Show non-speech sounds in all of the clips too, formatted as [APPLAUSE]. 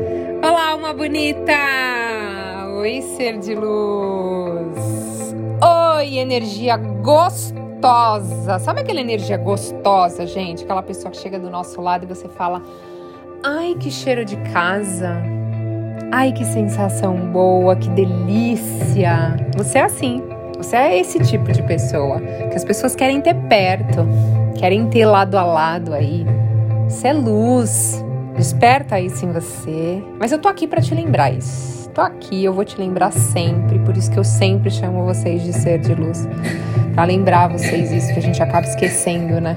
Olá, alma bonita! Oi, ser de luz! Oi, energia gostosa! Sabe aquela energia gostosa, gente? Aquela pessoa que chega do nosso lado e você fala: Ai, que cheiro de casa! Ai, que sensação boa, que delícia! Você é assim. Você é esse tipo de pessoa que as pessoas querem ter perto, querem ter lado a lado aí. Você é luz, Desperta isso em você. Mas eu tô aqui para te lembrar isso. Tô aqui, eu vou te lembrar sempre. Por isso que eu sempre chamo vocês de ser de luz. Para lembrar vocês isso que a gente acaba esquecendo, né?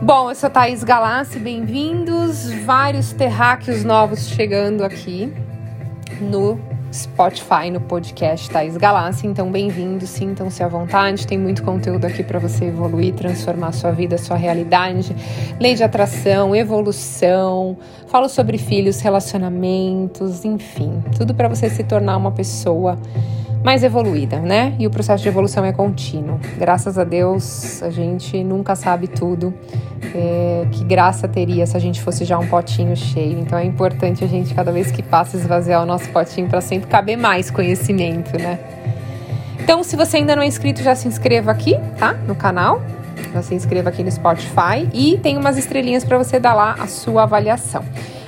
Bom, eu sou Thaís Galassi, bem-vindos. Vários terráqueos novos chegando aqui no Spotify, no podcast Thais Galassi. Então, bem-vindos, sintam-se à vontade. Tem muito conteúdo aqui para você evoluir, transformar sua vida, sua realidade. Lei de atração, evolução. Falo sobre filhos, relacionamentos, enfim, tudo para você se tornar uma pessoa mais evoluída, né? E o processo de evolução é contínuo. Graças a Deus, a gente nunca sabe tudo. É, que graça teria se a gente fosse já um potinho cheio. Então é importante a gente, cada vez que passa, esvaziar o nosso potinho para sempre caber mais conhecimento, né? Então, se você ainda não é inscrito, já se inscreva aqui, tá? No canal. Já se inscreva aqui no Spotify e tem umas estrelinhas para você dar lá a sua avaliação.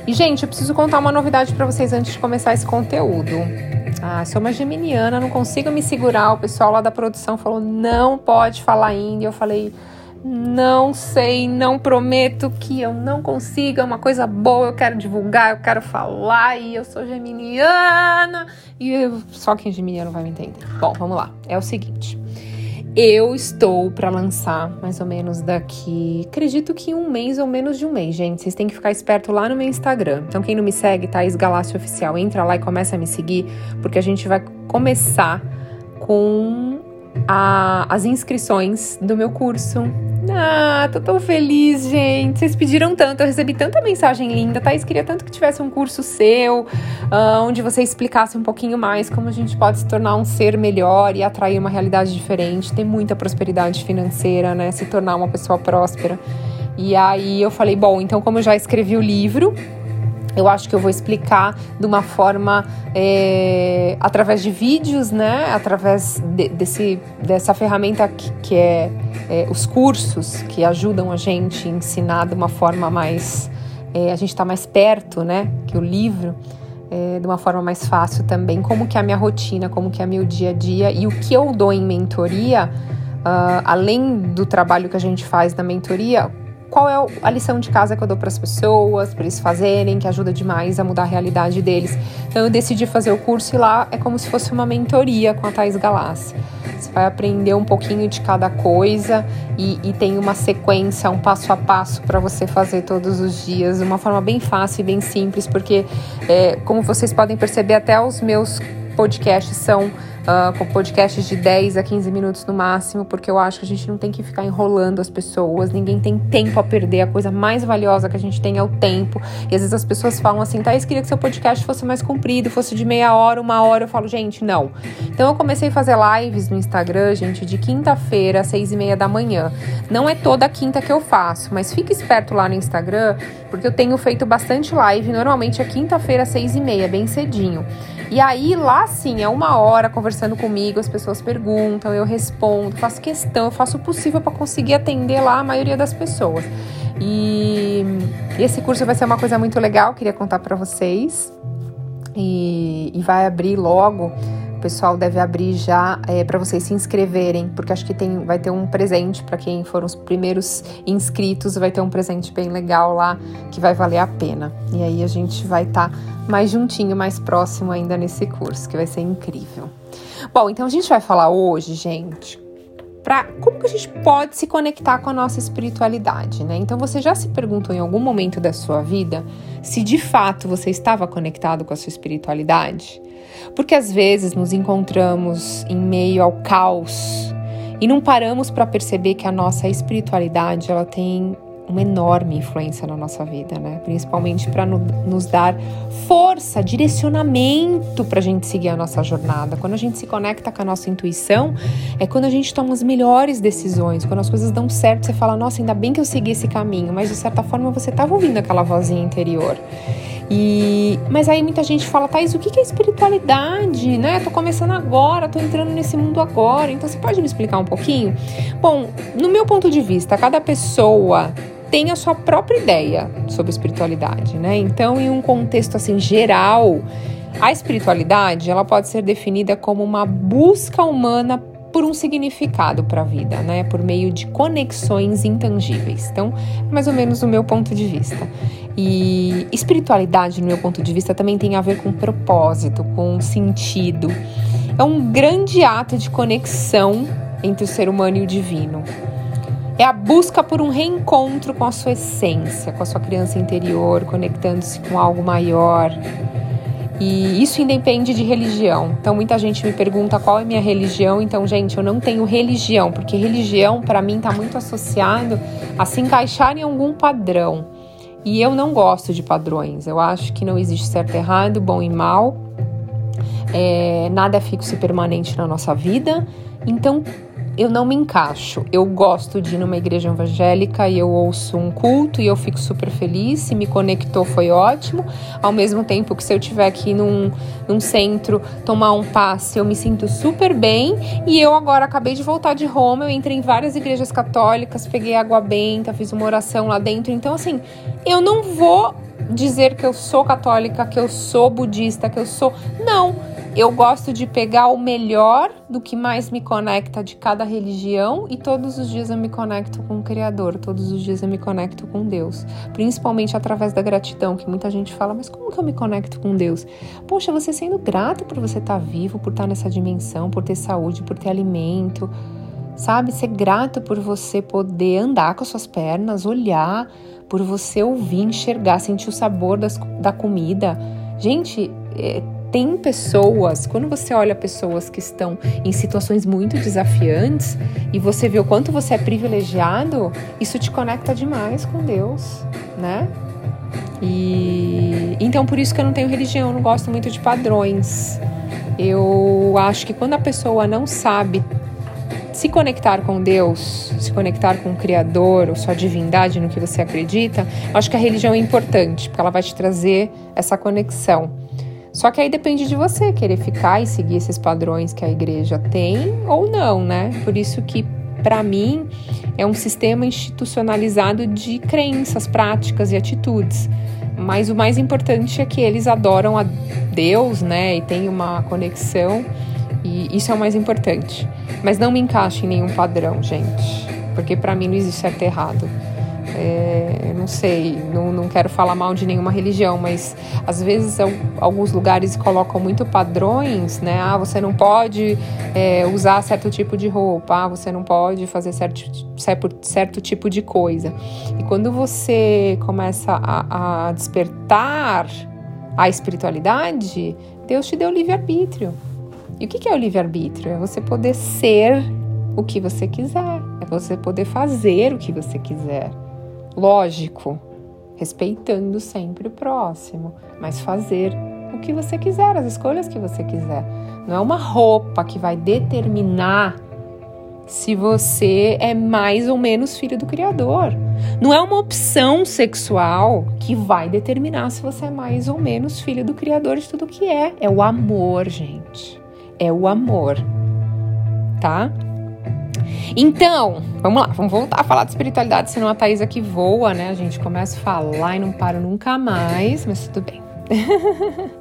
E, gente, eu preciso contar uma novidade para vocês antes de começar esse conteúdo. Ah, sou uma geminiana, não consigo me segurar. O pessoal lá da produção falou: não pode falar ainda. Eu falei: não sei, não prometo que eu não consiga. É uma coisa boa, eu quero divulgar, eu quero falar. E eu sou geminiana. E eu, só quem é geminiano vai me entender. Bom, vamos lá. É o seguinte. Eu estou para lançar mais ou menos daqui, acredito que um mês ou menos de um mês, gente. Vocês têm que ficar esperto lá no meu Instagram. Então, quem não me segue, Thaís Galácio Oficial, entra lá e começa a me seguir, porque a gente vai começar com a, as inscrições do meu curso ah, tô tão feliz, gente. Vocês pediram tanto, eu recebi tanta mensagem linda. Thaís queria tanto que tivesse um curso seu, uh, onde você explicasse um pouquinho mais como a gente pode se tornar um ser melhor e atrair uma realidade diferente, ter muita prosperidade financeira, né? Se tornar uma pessoa próspera. E aí eu falei, bom, então como eu já escrevi o livro, eu acho que eu vou explicar de uma forma é, através de vídeos, né? Através de, desse, dessa ferramenta que, que é, é, os cursos que ajudam a gente a ensinar de uma forma mais. É, a gente está mais perto, né? Que o livro. É, de uma forma mais fácil também, como que é a minha rotina, como que é meu dia a dia e o que eu dou em mentoria, uh, além do trabalho que a gente faz na mentoria, qual é a lição de casa que eu dou para as pessoas, para eles fazerem, que ajuda demais a mudar a realidade deles. Então eu decidi fazer o curso e lá é como se fosse uma mentoria com a Thais Galassi. Você vai aprender um pouquinho de cada coisa e, e tem uma sequência, um passo a passo para você fazer todos os dias, de uma forma bem fácil e bem simples, porque, é, como vocês podem perceber, até os meus podcasts são uh, com podcasts de 10 a 15 minutos no máximo, porque eu acho que a gente não tem que ficar enrolando as pessoas, ninguém tem tempo a perder, a coisa mais valiosa que a gente tem é o tempo. E às vezes as pessoas falam assim, Thaís, queria que seu podcast fosse mais comprido, fosse de meia hora, uma hora. Eu falo, gente, não. Então eu comecei a fazer lives no Instagram, gente, de quinta-feira, às seis e meia da manhã. Não é toda quinta que eu faço, mas fique esperto lá no Instagram, porque eu tenho feito bastante live, normalmente é quinta-feira, às seis e meia, bem cedinho. E aí, lá sim, é uma hora conversando comigo, as pessoas perguntam, eu respondo, faço questão, eu faço o possível para conseguir atender lá a maioria das pessoas. E esse curso vai ser uma coisa muito legal, queria contar para vocês. E, e vai abrir logo o pessoal deve abrir já é, para vocês se inscreverem, porque acho que tem, vai ter um presente para quem foram os primeiros inscritos, vai ter um presente bem legal lá que vai valer a pena. E aí a gente vai estar tá mais juntinho, mais próximo ainda nesse curso, que vai ser incrível. Bom, então a gente vai falar hoje, gente, para como que a gente pode se conectar com a nossa espiritualidade, né? Então você já se perguntou em algum momento da sua vida se de fato você estava conectado com a sua espiritualidade? Porque às vezes nos encontramos em meio ao caos e não paramos para perceber que a nossa espiritualidade ela tem uma enorme influência na nossa vida, né? Principalmente para no, nos dar força, direcionamento para a gente seguir a nossa jornada. Quando a gente se conecta com a nossa intuição, é quando a gente toma as melhores decisões. Quando as coisas dão certo, você fala: Nossa, ainda bem que eu segui esse caminho. Mas de certa forma você estava ouvindo aquela vozinha interior. E, mas aí muita gente fala, Thais, o que é espiritualidade? Né? Tô começando agora, tô entrando nesse mundo agora. Então você pode me explicar um pouquinho? Bom, no meu ponto de vista, cada pessoa tem a sua própria ideia sobre espiritualidade, né? Então, em um contexto assim geral, a espiritualidade ela pode ser definida como uma busca humana por um significado para a vida, né? Por meio de conexões intangíveis. Então, é mais ou menos o meu ponto de vista. E espiritualidade, no meu ponto de vista, também tem a ver com propósito, com sentido. É um grande ato de conexão entre o ser humano e o divino. É a busca por um reencontro com a sua essência, com a sua criança interior, conectando-se com algo maior. E isso independe de religião. Então muita gente me pergunta qual é minha religião. Então, gente, eu não tenho religião, porque religião para mim está muito associado a se encaixar em algum padrão. E eu não gosto de padrões. Eu acho que não existe certo e errado, bom e mal. É, nada é fixo e permanente na nossa vida. Então, eu não me encaixo. Eu gosto de ir numa igreja evangélica e eu ouço um culto e eu fico super feliz. Se me conectou, foi ótimo. Ao mesmo tempo que se eu tiver aqui num, num centro tomar um passe, eu me sinto super bem. E eu agora acabei de voltar de Roma, eu entrei em várias igrejas católicas, peguei água benta, fiz uma oração lá dentro. Então, assim, eu não vou dizer que eu sou católica, que eu sou budista, que eu sou. Não eu gosto de pegar o melhor do que mais me conecta de cada religião e todos os dias eu me conecto com o Criador, todos os dias eu me conecto com Deus, principalmente através da gratidão, que muita gente fala, mas como que eu me conecto com Deus? Poxa, você sendo grato por você estar vivo, por estar nessa dimensão, por ter saúde, por ter alimento, sabe? Ser grato por você poder andar com as suas pernas, olhar, por você ouvir, enxergar, sentir o sabor das, da comida. Gente, é, tem pessoas, quando você olha pessoas que estão em situações muito desafiantes e você vê o quanto você é privilegiado, isso te conecta demais com Deus, né? E então por isso que eu não tenho religião, eu não gosto muito de padrões. Eu acho que quando a pessoa não sabe se conectar com Deus, se conectar com o Criador, ou sua divindade no que você acredita, acho que a religião é importante, porque ela vai te trazer essa conexão. Só que aí depende de você querer ficar e seguir esses padrões que a igreja tem ou não, né? Por isso que para mim é um sistema institucionalizado de crenças, práticas e atitudes. Mas o mais importante é que eles adoram a Deus, né? E tem uma conexão e isso é o mais importante. Mas não me encaixe em nenhum padrão, gente, porque para mim não existe certo e errado. É, não sei, não, não quero falar mal de nenhuma religião, mas às vezes alguns lugares colocam muito padrões, né? Ah, você não pode é, usar certo tipo de roupa, ah, você não pode fazer certo, certo, tipo de coisa. E quando você começa a, a despertar a espiritualidade, Deus te deu livre-arbítrio. E o que é o livre-arbítrio? É você poder ser o que você quiser, é você poder fazer o que você quiser. Lógico, respeitando sempre o próximo, mas fazer o que você quiser, as escolhas que você quiser. Não é uma roupa que vai determinar se você é mais ou menos filho do Criador. Não é uma opção sexual que vai determinar se você é mais ou menos filho do Criador de tudo que é. É o amor, gente. É o amor. Tá? Então, vamos lá, vamos voltar a falar de espiritualidade, senão a Thaís aqui voa, né? A gente começa a falar e não para nunca mais, mas tudo bem. [LAUGHS]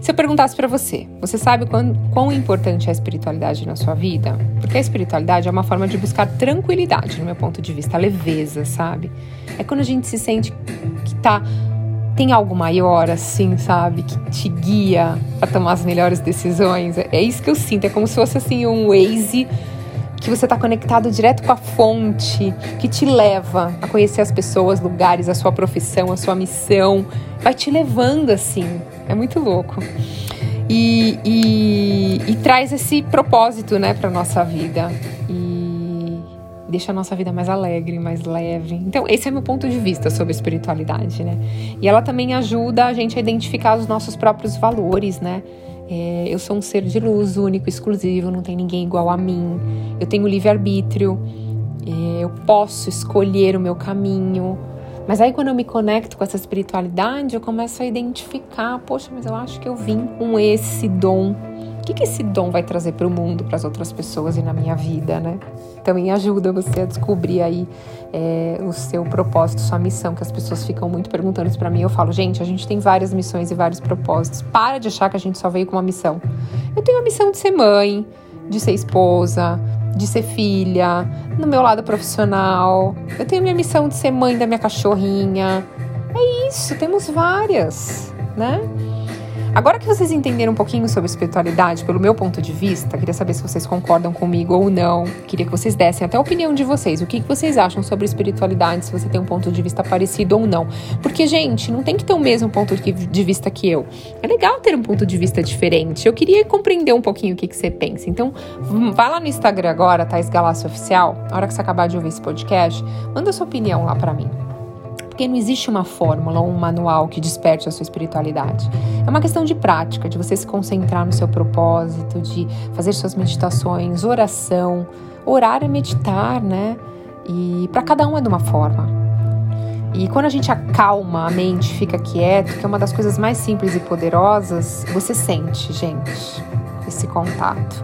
Se eu perguntasse para você, você sabe quão, quão importante é a espiritualidade na sua vida? Porque a espiritualidade é uma forma de buscar tranquilidade, no meu ponto de vista, leveza, sabe? É quando a gente se sente que tá tem algo maior, assim, sabe? Que te guia para tomar as melhores decisões. É, isso que eu sinto. É como se fosse assim um Waze que você está conectado direto com a fonte, que te leva a conhecer as pessoas, lugares, a sua profissão, a sua missão, vai te levando assim. É muito louco. E, e, e traz esse propósito, né, para nossa vida. E deixa a nossa vida mais alegre, mais leve. Então, esse é meu ponto de vista sobre espiritualidade, né? E ela também ajuda a gente a identificar os nossos próprios valores, né? É, eu sou um ser de luz, único, exclusivo, não tem ninguém igual a mim. Eu tenho livre-arbítrio, é, eu posso escolher o meu caminho, Mas aí quando eu me conecto com essa espiritualidade, eu começo a identificar, poxa, mas eu acho que eu vim com esse dom. Que, que esse dom vai trazer para o mundo, para as outras pessoas e na minha vida, né? Também ajuda você a descobrir aí é, o seu propósito, sua missão, que as pessoas ficam muito perguntando isso para mim. Eu falo, gente, a gente tem várias missões e vários propósitos. Para de achar que a gente só veio com uma missão. Eu tenho a missão de ser mãe, de ser esposa, de ser filha, no meu lado profissional. Eu tenho minha missão de ser mãe da minha cachorrinha. É isso, temos várias, né? Agora que vocês entenderam um pouquinho sobre espiritualidade, pelo meu ponto de vista, queria saber se vocês concordam comigo ou não. Queria que vocês dessem até a opinião de vocês. O que, vocês acham sobre espiritualidade, se você tem um ponto de vista parecido ou não. Porque, gente, não tem que ter o mesmo ponto de vista que eu. É legal ter um ponto de vista diferente. Eu queria compreender um pouquinho o que, que você pensa. Então, vai lá no Instagram agora, Thais Galácio Oficial. Na hora que você acabar de ouvir esse podcast, manda sua opinião lá para mim porque não existe uma fórmula ou um manual que desperte a sua espiritualidade. É uma questão de prática, de você se concentrar no seu propósito, de fazer suas meditações, oração. Orar é meditar, né? E para cada um é de uma forma. E quando a gente acalma a mente, fica quieto, que é uma das coisas mais simples e poderosas, você sente, gente, esse contato,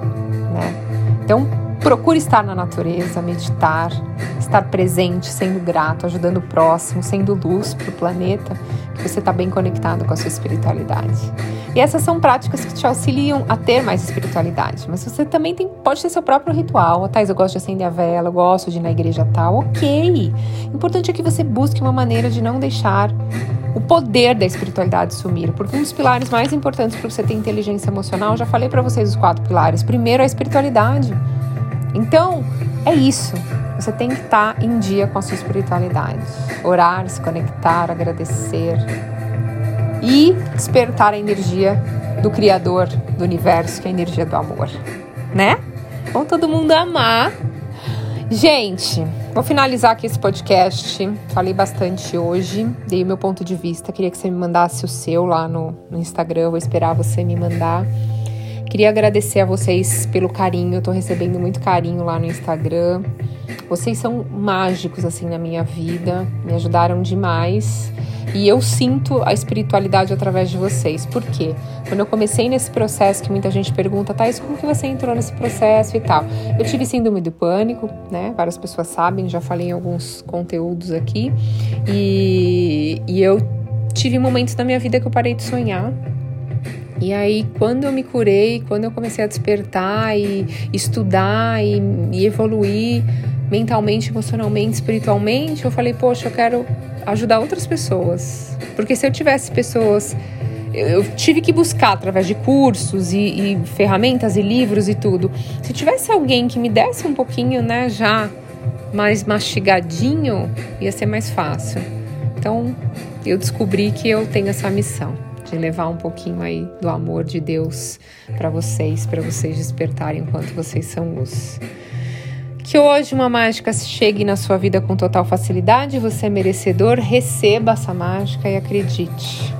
né? Então, Procure estar na natureza, meditar, estar presente, sendo grato, ajudando o próximo, sendo luz para o planeta, que você está bem conectado com a sua espiritualidade. E essas são práticas que te auxiliam a ter mais espiritualidade. Mas você também tem, pode ter seu próprio ritual. Thais, eu gosto de acender a vela, eu gosto de ir na igreja tal. Ok. O importante é que você busque uma maneira de não deixar o poder da espiritualidade sumir, porque um dos pilares mais importantes para você ter inteligência emocional, já falei para vocês os quatro pilares. Primeiro, a espiritualidade. Então, é isso. Você tem que estar em dia com a sua espiritualidade. Orar, se conectar, agradecer e despertar a energia do Criador do universo, que é a energia do amor, né? Vamos todo mundo amar. Gente, vou finalizar aqui esse podcast. Falei bastante hoje, dei o meu ponto de vista. Queria que você me mandasse o seu lá no, no Instagram. Vou esperar você me mandar. Queria agradecer a vocês pelo carinho, eu tô recebendo muito carinho lá no Instagram. Vocês são mágicos assim na minha vida, me ajudaram demais. E eu sinto a espiritualidade através de vocês. Por quê? Quando eu comecei nesse processo, que muita gente pergunta, Thais, como que você entrou nesse processo e tal? Eu tive síndrome do pânico, né? Várias pessoas sabem, já falei em alguns conteúdos aqui. E, e eu tive momentos da minha vida que eu parei de sonhar, e aí, quando eu me curei, quando eu comecei a despertar e estudar e, e evoluir mentalmente, emocionalmente, espiritualmente, eu falei, poxa, eu quero ajudar outras pessoas. Porque se eu tivesse pessoas. Eu tive que buscar através de cursos e, e ferramentas e livros e tudo. Se tivesse alguém que me desse um pouquinho, né, já mais mastigadinho, ia ser mais fácil. Então, eu descobri que eu tenho essa missão de levar um pouquinho aí do amor de Deus para vocês, para vocês despertarem enquanto vocês são luz. Que hoje uma mágica chegue na sua vida com total facilidade, você é merecedor, receba essa mágica e acredite.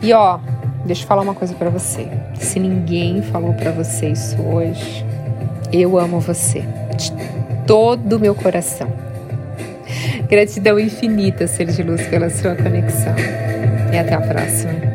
E ó, deixa eu falar uma coisa para você. Se ninguém falou para você isso hoje, eu amo você de todo o meu coração. Gratidão infinita, ser de luz, pela sua conexão. E até a próxima.